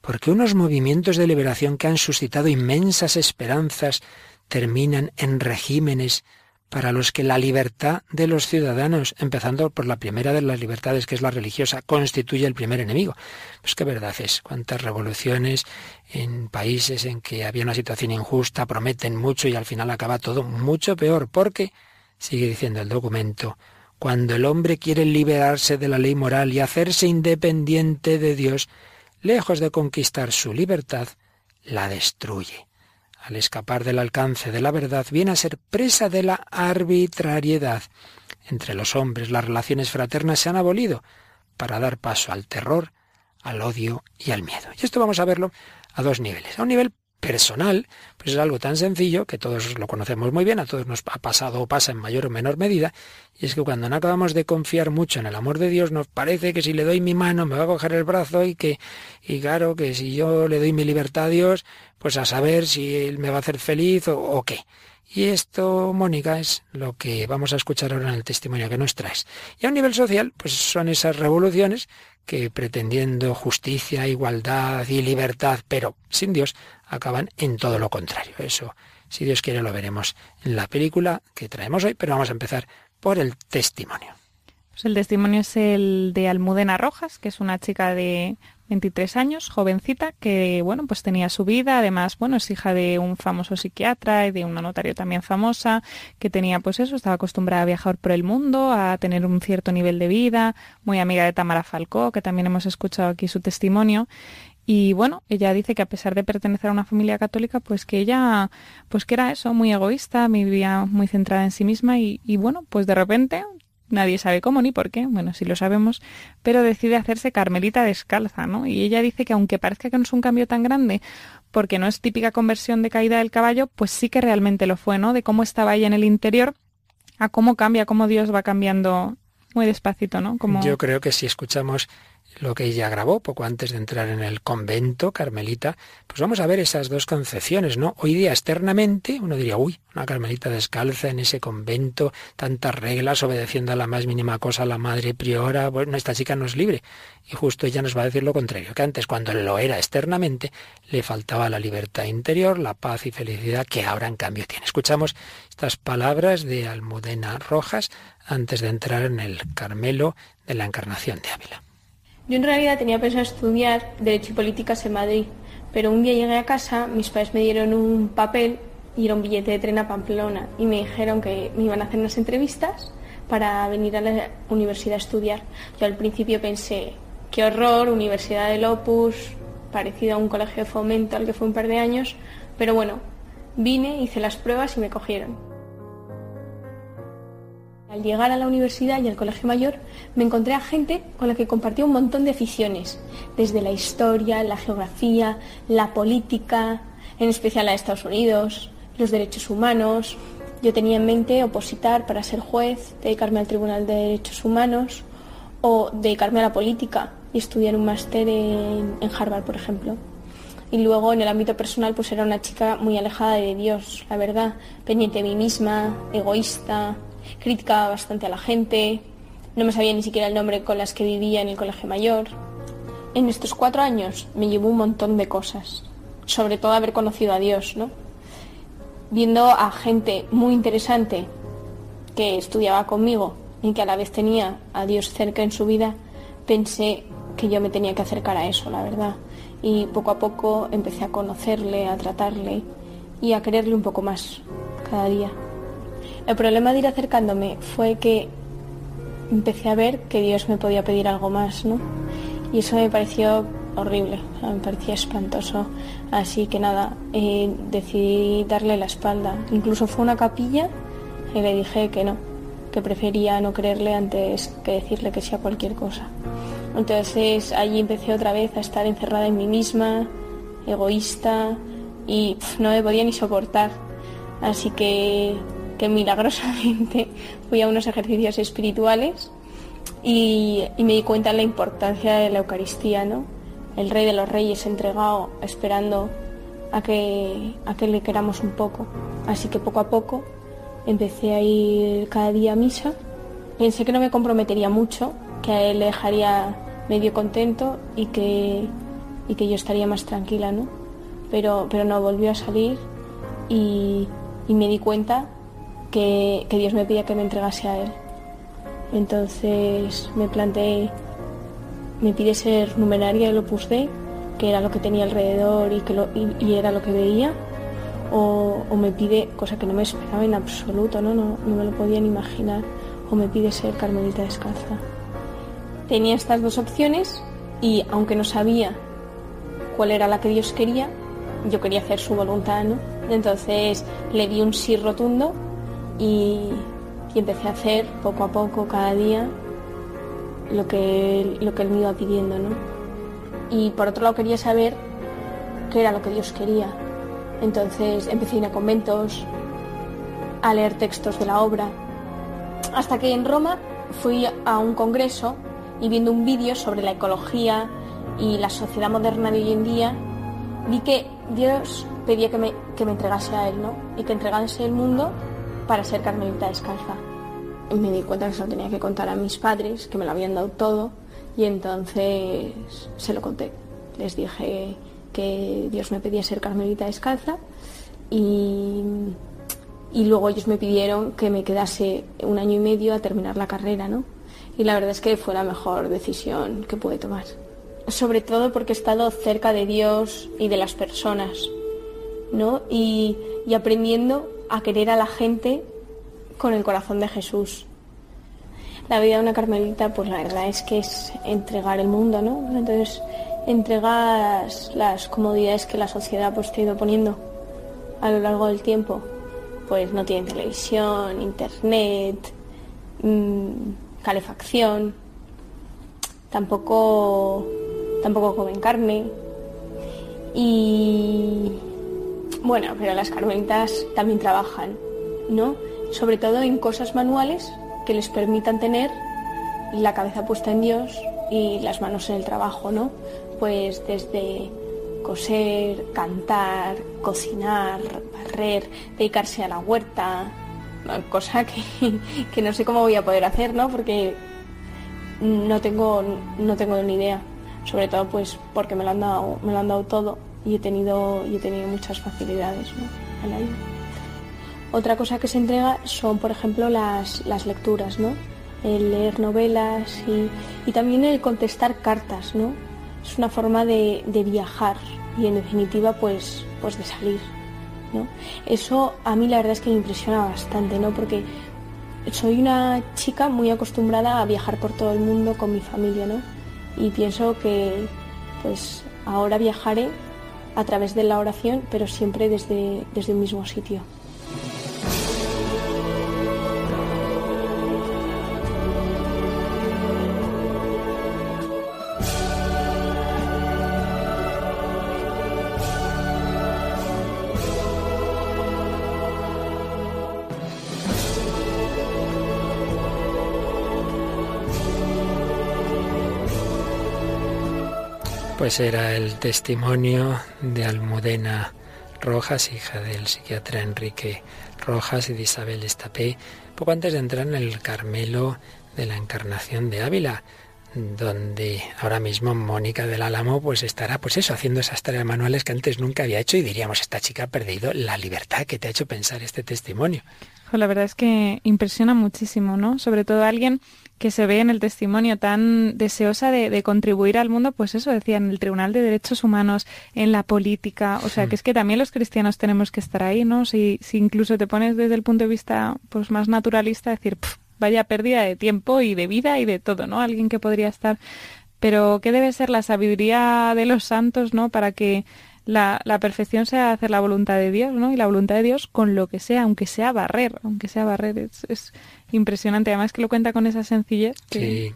porque unos movimientos de liberación que han suscitado inmensas esperanzas terminan en regímenes para los que la libertad de los ciudadanos, empezando por la primera de las libertades, que es la religiosa, constituye el primer enemigo. Pues qué verdad es, cuántas revoluciones en países en que había una situación injusta prometen mucho y al final acaba todo mucho peor, porque Sigue diciendo el documento, cuando el hombre quiere liberarse de la ley moral y hacerse independiente de Dios, lejos de conquistar su libertad, la destruye. al escapar del alcance de la verdad, viene a ser presa de la arbitrariedad. Entre los hombres las relaciones fraternas se han abolido para dar paso al terror, al odio y al miedo. Y esto vamos a verlo a dos niveles. A un nivel personal, pues es algo tan sencillo que todos lo conocemos muy bien, a todos nos ha pasado o pasa en mayor o menor medida, y es que cuando no acabamos de confiar mucho en el amor de Dios, nos parece que si le doy mi mano me va a coger el brazo y que, y claro, que si yo le doy mi libertad a Dios, pues a saber si él me va a hacer feliz o, o qué. Y esto, Mónica, es lo que vamos a escuchar ahora en el testimonio que nos traes. Y a un nivel social, pues son esas revoluciones que pretendiendo justicia, igualdad y libertad, pero sin Dios, acaban en todo lo contrario. Eso, si Dios quiere, lo veremos en la película que traemos hoy, pero vamos a empezar por el testimonio. Pues el testimonio es el de Almudena Rojas, que es una chica de 23 años, jovencita, que bueno, pues tenía su vida, además, bueno, es hija de un famoso psiquiatra y de una notario también famosa, que tenía pues eso, estaba acostumbrada a viajar por el mundo, a tener un cierto nivel de vida, muy amiga de Tamara Falcó, que también hemos escuchado aquí su testimonio, y bueno, ella dice que a pesar de pertenecer a una familia católica, pues que ella, pues que era eso, muy egoísta, vivía muy centrada en sí misma y, y bueno, pues de repente nadie sabe cómo ni por qué, bueno, sí lo sabemos, pero decide hacerse carmelita descalza, ¿no? Y ella dice que aunque parezca que no es un cambio tan grande, porque no es típica conversión de caída del caballo, pues sí que realmente lo fue, ¿no? De cómo estaba ella en el interior, a cómo cambia, cómo Dios va cambiando muy despacito, ¿no? Como... Yo creo que si escuchamos lo que ella grabó poco antes de entrar en el convento carmelita, pues vamos a ver esas dos concepciones, ¿no? Hoy día externamente uno diría, uy, una carmelita descalza en ese convento, tantas reglas, obedeciendo a la más mínima cosa a la madre priora, bueno, esta chica no es libre. Y justo ella nos va a decir lo contrario, que antes cuando lo era externamente, le faltaba la libertad interior, la paz y felicidad que ahora en cambio tiene. Escuchamos estas palabras de Almudena Rojas antes de entrar en el Carmelo de la Encarnación de Ávila. Yo en realidad tenía pensado estudiar Derecho y Políticas en Madrid, pero un día llegué a casa, mis padres me dieron un papel y era un billete de tren a Pamplona y me dijeron que me iban a hacer unas entrevistas para venir a la universidad a estudiar. Yo al principio pensé, qué horror, Universidad del Opus, parecido a un colegio de fomento al que fue un par de años, pero bueno, vine, hice las pruebas y me cogieron. Al llegar a la universidad y al colegio mayor, me encontré a gente con la que compartía un montón de aficiones, desde la historia, la geografía, la política, en especial la de Estados Unidos, los derechos humanos. Yo tenía en mente opositar para ser juez, dedicarme al Tribunal de Derechos Humanos o dedicarme a la política y estudiar un máster en, en Harvard, por ejemplo. Y luego en el ámbito personal pues era una chica muy alejada de Dios, la verdad, pendiente de mí misma, egoísta, criticaba bastante a la gente, no me sabía ni siquiera el nombre con las que vivía en el colegio mayor. En estos cuatro años me llevó un montón de cosas, sobre todo haber conocido a Dios, ¿no? Viendo a gente muy interesante que estudiaba conmigo y que a la vez tenía a Dios cerca en su vida, pensé que yo me tenía que acercar a eso, la verdad. Y poco a poco empecé a conocerle, a tratarle y a quererle un poco más cada día. El problema de ir acercándome fue que empecé a ver que Dios me podía pedir algo más, ¿no? Y eso me pareció horrible, me parecía espantoso. Así que nada, eh, decidí darle la espalda. Incluso fue una capilla y le dije que no, que prefería no creerle antes que decirle que sí a cualquier cosa. Entonces allí empecé otra vez a estar encerrada en mí misma, egoísta y no me podía ni soportar. Así que milagrosamente fui a unos ejercicios espirituales y, me di cuenta de la importancia de la Eucaristía, ¿no? El Rey de los Reyes entregado, esperando a que, a que le queramos un poco. Así que poco a poco empecé a ir cada día a misa. Pensé que no me comprometería mucho, que a él le dejaría medio contento y que, y que yo estaría más tranquila, ¿no? Pero, pero no, volvió a salir y me di cuenta que, Dios me pedía que me entregase a Él. Entonces me planteé, me pide ser numeraria del Opus Dei, que era lo que tenía alrededor y, que era lo que veía, o, me pide, cosa que no me esperaba en absoluto, ¿no? No, no me lo podían imaginar, o me pide ser carmelita descalza. Tenía estas dos opciones y aunque no sabía cuál era la que Dios quería, yo quería hacer su voluntad, ¿no? Entonces le di un sí rotundo y, empecé a hacer poco a poco, cada día, lo que, lo que él me iba pidiendo. ¿no? Y por otro lado quería saber qué era lo que Dios quería. Entonces empecé a ir a conventos, a leer textos de la obra, hasta que en Roma fui a un congreso y viendo un vídeo sobre la ecología y la sociedad moderna de hoy en día, vi que Dios pedía que me, que me entregase a Él, ¿no? Y que entregase el mundo para ser carmelita descalza. Me di cuenta que se lo tenía que contar a mis padres, que me lo habían dado todo, y entonces se lo conté. Les dije que Dios me pedía ser carmelita descalza y, y luego ellos me pidieron que me quedase un año y medio a terminar la carrera, ¿no? Y la verdad es que fue la mejor decisión que pude tomar. Sobre todo porque he estado cerca de Dios y de las personas, ¿no? Y, y aprendiendo a querer a la gente con el corazón de Jesús. La vida de una carmelita, pues la verdad es que es entregar el mundo, ¿no? Entonces, entregas las comodidades que la sociedad pues, te ha ido poniendo a lo largo del tiempo. Pues no tienen televisión, internet, mmm, calefacción, tampoco, tampoco comen carne. Y bueno, pero las carmelitas también trabajan, ¿no? Sobre todo en cosas manuales que les permitan tener la cabeza puesta en Dios y las manos en el trabajo, ¿no? Pues desde coser, cantar, cocinar, barrer, dedicarse a la huerta, cosa que, que, no sé cómo voy a poder hacer, ¿no? Porque no tengo, no tengo ni idea. Sobre todo pues porque me lo han dado, me lo han dado todo y he tenido, y he tenido muchas facilidades ¿no? la vida. Otra cosa que se entrega son, por ejemplo, las, las lecturas, ¿no? El leer novelas y, y, también el contestar cartas, ¿no? Es una forma de, de viajar y en definitiva pues, pues de salir. ¿no? Eso a mí la verdad es que me impresiona bastante, ¿no? Porque soy una chica muy acostumbrada a viajar por todo el mundo con mi familia, ¿no? Y pienso que pues ahora viajaré a través de la oración, pero siempre desde, desde un mismo sitio. Pues era el testimonio de Almudena Rojas, hija del psiquiatra Enrique Rojas y de Isabel Estapé, poco antes de entrar en el Carmelo de la Encarnación de Ávila, donde ahora mismo Mónica del Álamo pues estará pues eso haciendo esas tareas manuales que antes nunca había hecho y diríamos esta chica ha perdido la libertad que te ha hecho pensar este testimonio. La verdad es que impresiona muchísimo, ¿no? Sobre todo alguien que se ve en el testimonio tan deseosa de, contribuir al mundo, pues eso decía, en el Tribunal de Derechos Humanos, en la política, o sea, que es que también los cristianos tenemos que estar ahí, ¿no? Si, si incluso te pones desde el punto de vista pues más naturalista, decir, vaya pérdida de tiempo y de vida y de todo, ¿no? Alguien que podría estar... Pero, ¿qué debe ser la sabiduría de los santos, ¿no? Para que la, la, perfección sea hacer la voluntad de Dios, ¿no? Y la voluntad de Dios con lo que sea, aunque sea barrer, aunque sea barrer, es, es impresionante. Además que lo cuenta con esa sencillez. Sí.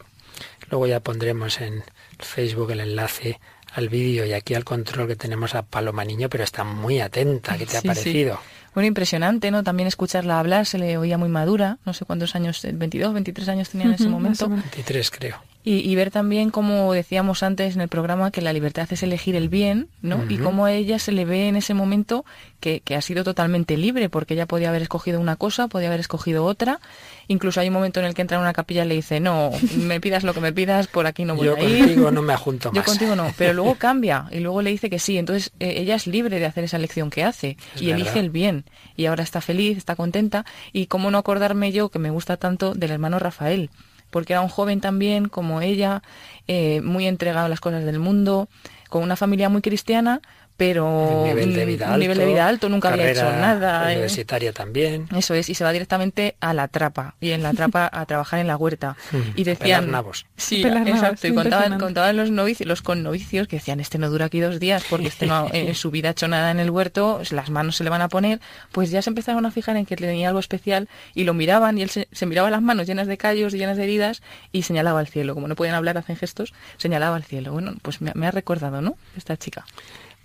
Luego ya pondremos en Facebook el enlace al vídeo y aquí al control que tenemos a Paloma Niño, pero está muy atenta. ¿Qué te ha parecido? Bueno, impresionante, ¿no? También escucharla hablar, se le oía muy madura, no sé cuántos años, 22, 23 años tenía en ese momento. 23 creo. Y, ver también, como decíamos antes en el programa, que la libertad es elegir el bien, ¿no? Y cómo a ella se le ve en ese momento que, que, ha sido totalmente libre, porque ella podía haber escogido una cosa, podía haber escogido otra. Incluso hay un momento en el que entra en una capilla y le dice, no, me pidas lo que me pidas, por aquí no voy a ir. Yo contigo no me ajunto más. Yo contigo no, pero luego cambia y luego le dice que sí. Entonces eh, ella es libre de hacer esa elección que hace y elige el bien. Y ahora está feliz, está contenta. Y cómo no acordarme yo, que me gusta tanto, del hermano Rafael porque era un joven también como ella, eh, muy entregado a las cosas del mundo, con una familia muy cristiana, pero un nivel de vida alto, nivel de vida alto nunca había hecho nada. ¿eh? Universitaria también. Eso es, y se va directamente a la trapa, y en la trapa a trabajar en la huerta. Y decían... nabos. Sí, exacto, y contaban, contaban los novicios, los connovicios que decían, este no dura aquí dos días porque este no en su vida ha hecho nada en el huerto, las manos se le van a poner, pues ya se empezaron a fijar en que tenía algo especial y lo miraban y él se, miraba las manos llenas de callos y llenas de heridas y señalaba al cielo. Como no podían hablar, hacen gestos, señalaba al cielo. Bueno, pues me, me ha recordado, ¿no? Esta chica.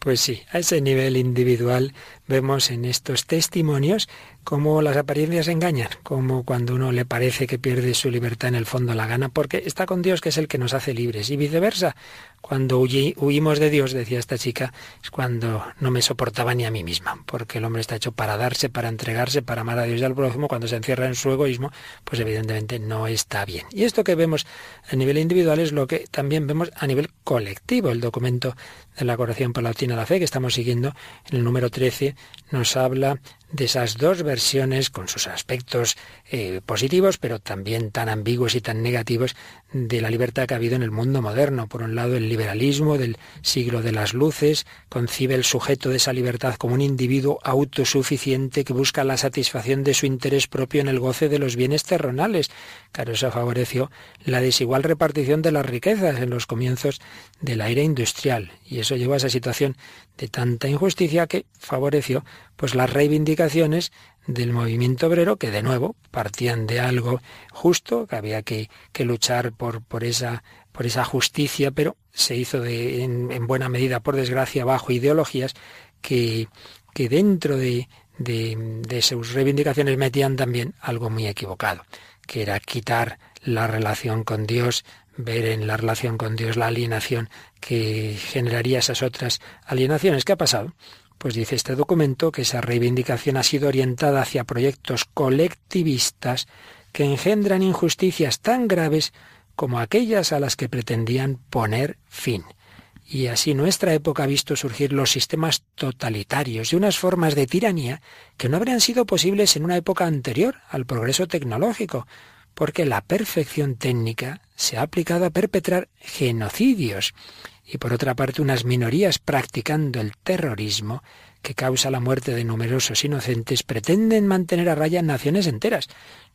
Pues sí, a ese nivel individual vemos en estos testimonios cómo las apariencias engañan, como cuando uno le parece que pierde su libertad en el fondo la gana, porque está con Dios que es el que nos hace libres, y viceversa. Cuando huimos de Dios, decía esta chica, es cuando no me soportaba ni a mí misma, porque el hombre está hecho para darse, para entregarse, para amar a Dios y al prójimo, cuando se encierra en su egoísmo, pues evidentemente no está bien. Y esto que vemos a nivel individual es lo que también vemos a nivel colectivo. El documento de la Corrección Palatina de la Fe, que estamos siguiendo en el número 13, nos habla de esas dos versiones con sus aspectos eh, positivos, pero también tan ambiguos y tan negativos de la libertad que ha habido en el mundo moderno. Por un lado, el liberalismo del siglo de las luces concibe el sujeto de esa libertad como un individuo autosuficiente que busca la satisfacción de su interés propio en el goce de los bienes terrenales. Claro, eso favoreció la desigual repartición de las riquezas en los comienzos de la era industrial y eso llevó a esa situación de tanta injusticia que favoreció pues las reivindicaciones del movimiento obrero que de nuevo partían de algo justo, que había que, luchar por, por, esa, por esa justicia, pero se hizo en, buena medida, por desgracia, bajo ideologías que, que dentro de, de, de sus reivindicaciones metían también algo muy equivocado, que era quitar la relación con Dios, ver en la relación con Dios la alienación que generaría esas otras alienaciones. ¿Qué ha pasado? Pues dice este documento que esa reivindicación ha sido orientada hacia proyectos colectivistas que engendran injusticias tan graves como aquellas a las que pretendían poner fin. Y así nuestra época ha visto surgir los sistemas totalitarios y unas formas de tiranía que no habrían sido posibles en una época anterior al progreso tecnológico, porque la perfección técnica se ha aplicado a perpetrar genocidios y por otra parte unas minorías practicando el terrorismo que causa la muerte de numerosos inocentes pretenden mantener a raya naciones enteras.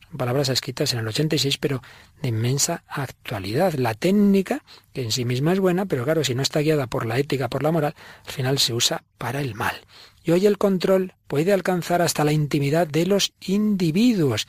Son palabras escritas en el 86, pero de inmensa actualidad. La técnica, que en sí misma es buena, pero claro, si no está guiada por la ética, por la moral, al final se usa para el mal. Y hoy el control puede alcanzar hasta la intimidad de los individuos.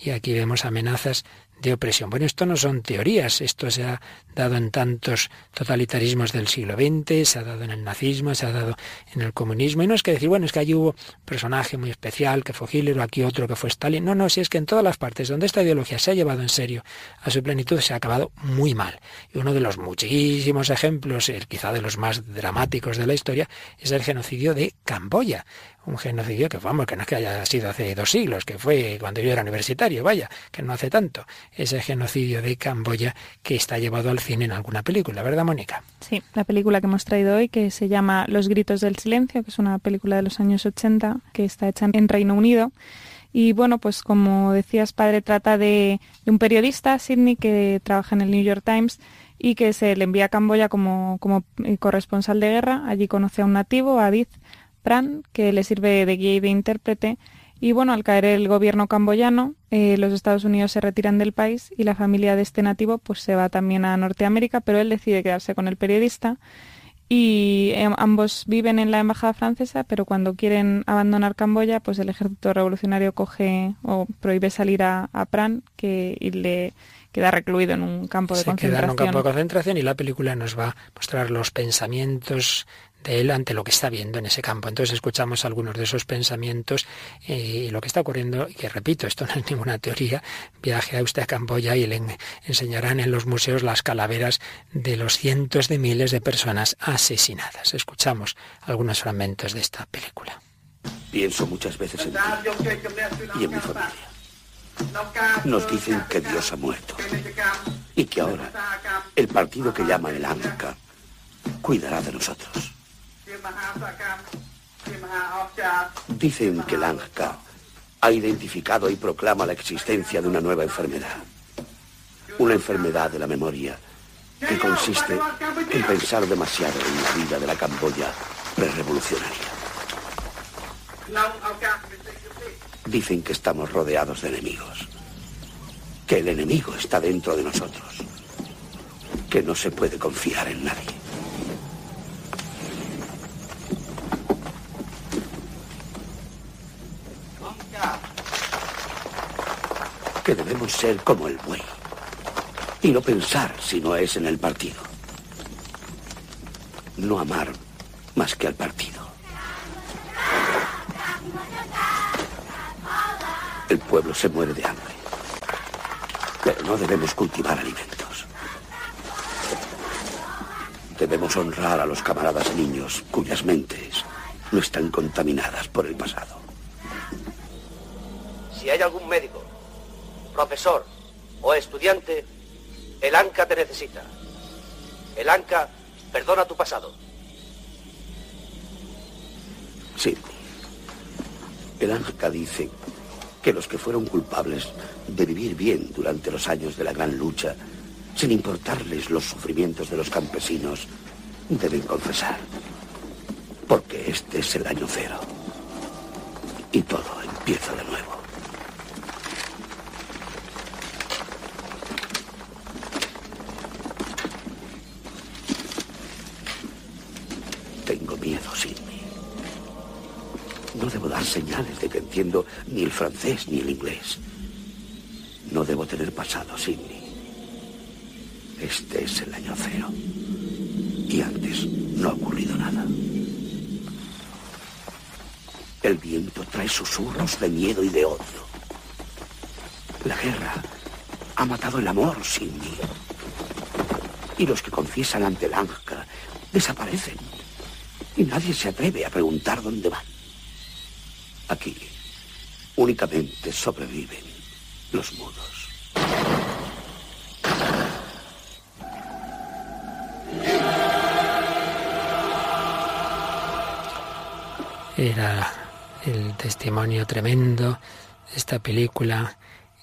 Y aquí vemos amenazas de opresión. Bueno, esto no son teorías, esto se ha dado en tantos totalitarismos del siglo XX, se ha dado en el nazismo, se ha dado en el comunismo, y no es que decir, bueno, es que allí hubo un personaje muy especial que fue Hitler o aquí otro que fue Stalin, no, no, si es que en todas las partes donde esta ideología se ha llevado en serio a su plenitud se ha acabado muy mal. Y uno de los muchísimos ejemplos, quizá de los más dramáticos de la historia, es el genocidio de Camboya un genocidio que vamos, que no es que haya sido hace dos siglos, que fue cuando yo era universitario, vaya, que no hace tanto. Ese genocidio de Camboya que está llevado al cine en alguna película, ¿verdad, Mónica? Sí, la película que hemos traído hoy, que se llama Los gritos del silencio, que es una película de los años 80, que está hecha en Reino Unido. Y bueno, pues como decías, padre, trata de, un periodista, Sidney, que trabaja en el New York Times y que se le envía a Camboya como, como eh, corresponsal de guerra. Allí conoce a un nativo, a Adith, que le sirve de guía y de intérprete. Y bueno, al caer el gobierno camboyano, eh, los Estados Unidos se retiran del país y la familia de este nativo pues se va también a Norteamérica, pero él decide quedarse con el periodista y eh, ambos viven en la embajada francesa, pero cuando quieren abandonar Camboya, pues el ejército revolucionario coge o prohíbe salir a, Pran que, y le queda recluido en un campo de se concentración. Queda en un campo de concentración y la película nos va a mostrar los pensamientos de él ante lo que está viendo en ese campo. Entonces escuchamos algunos de esos pensamientos eh, y lo que está ocurriendo, y que repito, esto no es ninguna teoría, viaje a usted a Camboya y le enseñarán en los museos las calaveras de los cientos de miles de personas asesinadas. Escuchamos algunos fragmentos de esta película. Pienso muchas veces en ti y en mi familia. Nos dicen que Dios ha muerto y que ahora el partido que llama el ANCA cuidará de nosotros. Dicen que Langka ha identificado y proclama la existencia de una nueva enfermedad. Una enfermedad de la memoria que consiste en pensar demasiado en la vida de la Camboya prerevolucionaria. Dicen que estamos rodeados de enemigos, que el enemigo está dentro de nosotros, que no se puede confiar en nadie. Que debemos ser como el buey y no pensar si no es en el partido. No amar más que al partido. El pueblo se muere de hambre. Pero no debemos cultivar alimentos. Debemos honrar a los camaradas niños cuyas mentes no están contaminadas por el pasado. Si hay algún médico, profesor o estudiante, el ANCA te necesita. El ANCA perdona tu pasado. Sí. El ANCA dice que los que fueron culpables de vivir bien durante los años de la gran lucha, sin importarles los sufrimientos de los campesinos, deben confesar. Porque este es el año cero. Y todo empieza de nuevo. Tengo miedo, Sidney. No debo dar señales de que ni el francés ni el inglés. No debo tener pasado, Sidney. Este es el año cero. Y antes no ha ocurrido nada. El viento trae susurros de miedo y de odio. La guerra ha matado el amor, Sidney. Y los que confiesan ante el Anja desaparecen. Y nadie se atreve a preguntar dónde van. Aquí únicamente sobreviven los mudos. Era el testimonio tremendo de esta película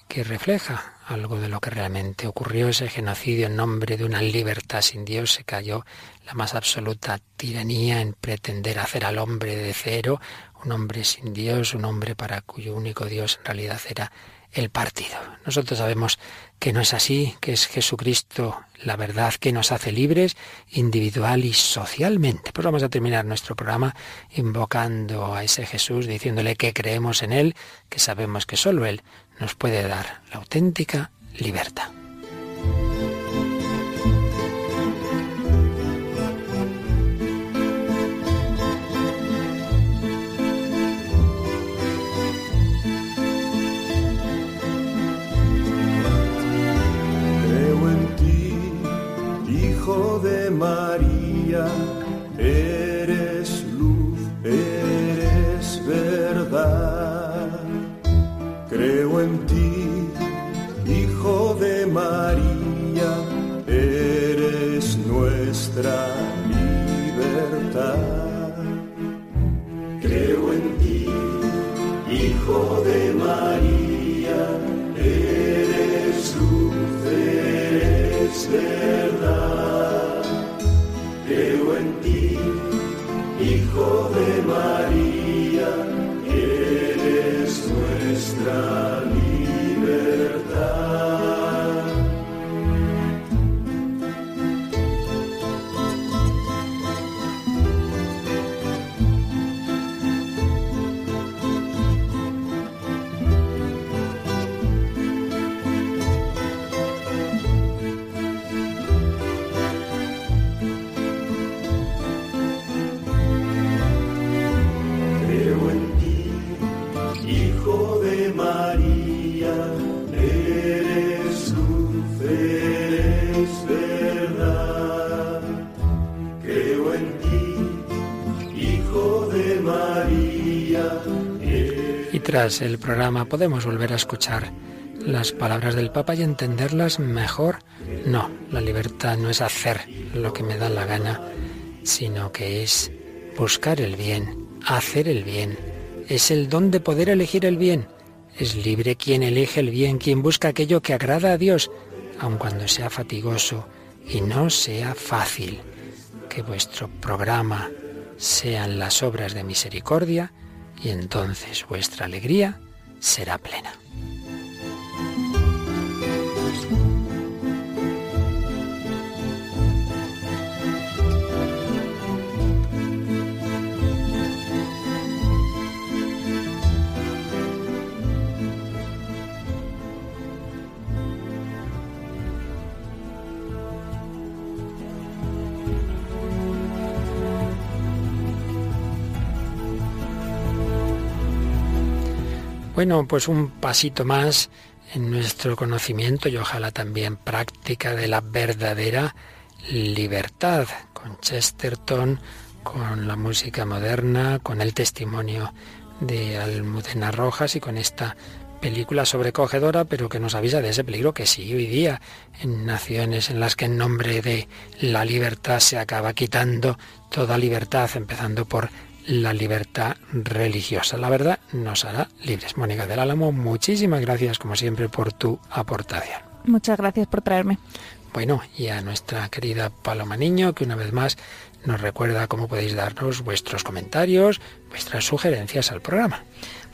que refleja algo de lo que realmente ocurrió, ese genocidio en nombre de una libertad sin Dios, se cayó la más absoluta tiranía en pretender hacer al hombre de cero, un hombre sin Dios, un hombre para cuyo único Dios en realidad era el partido. Nosotros sabemos que no es así, que es Jesucristo la verdad que nos hace libres individual y socialmente. Pues vamos a terminar nuestro programa invocando a ese Jesús, diciéndole que creemos en Él, que sabemos que solo Él nos puede dar la auténtica libertad. De María, eres luz, eres verdad. Creo en ti, Hijo de María, eres nuestra tras el programa podemos volver a escuchar las palabras del Papa y entenderlas mejor. No, la libertad no es hacer lo que me da la gana, sino que es buscar el bien, hacer el bien. Es el don de poder elegir el bien. Es libre quien elige el bien, quien busca aquello que agrada a Dios, aun cuando sea fatigoso y no sea fácil. Que vuestro programa sean las obras de misericordia, y entonces vuestra alegría será plena. Bueno, pues un pasito más en nuestro conocimiento y ojalá también práctica de la verdadera libertad, con Chesterton, con la música moderna, con el testimonio de Almudena Rojas y con esta película sobrecogedora, pero que nos avisa de ese peligro que sí hoy día en naciones en las que en nombre de la libertad se acaba quitando toda libertad, empezando por la libertad religiosa. La verdad nos hará libres. Mónica del Álamo, muchísimas gracias como siempre por tu aportación. Muchas gracias por traerme. Bueno, y a nuestra querida Paloma Niño, que una vez más nos recuerda cómo podéis darnos vuestros comentarios, vuestras sugerencias al programa.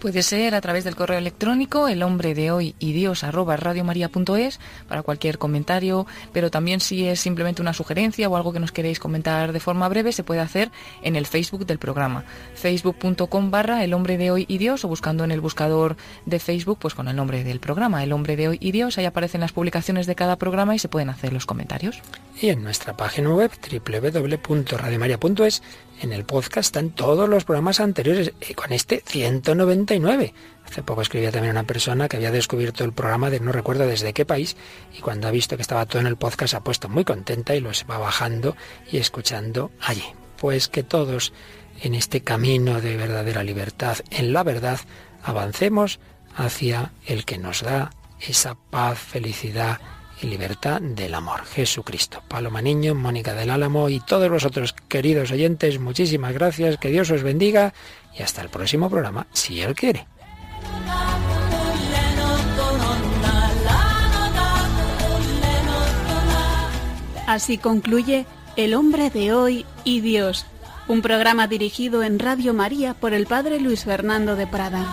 Puede ser a través del correo electrónico el hombre de hoy y dios radiomaria.es para cualquier comentario, pero también si es simplemente una sugerencia o algo que nos queréis comentar de forma breve, se puede hacer en el Facebook del programa, facebook.com barra el hombre de hoy y dios o buscando en el buscador de Facebook pues con el nombre del programa, el hombre de hoy y dios, ahí aparecen las publicaciones de cada programa y se pueden hacer los comentarios. Y en nuestra página web www.radiomaria.es en el podcast están todos los programas anteriores, y con este 199. Hace poco escribía también una persona que había descubierto el programa de no recuerdo desde qué país y cuando ha visto que estaba todo en el podcast ha puesto muy contenta y los va bajando y escuchando allí. Pues que todos en este camino de verdadera libertad, en la verdad, avancemos hacia el que nos da esa paz, felicidad y libertad del amor. Jesucristo. Paloma Niño, Mónica del Álamo y todos vosotros, queridos oyentes, muchísimas gracias, que Dios os bendiga y hasta el próximo programa, si Él quiere. Así concluye El hombre de hoy y Dios, un programa dirigido en Radio María por el Padre Luis Fernando de Prada.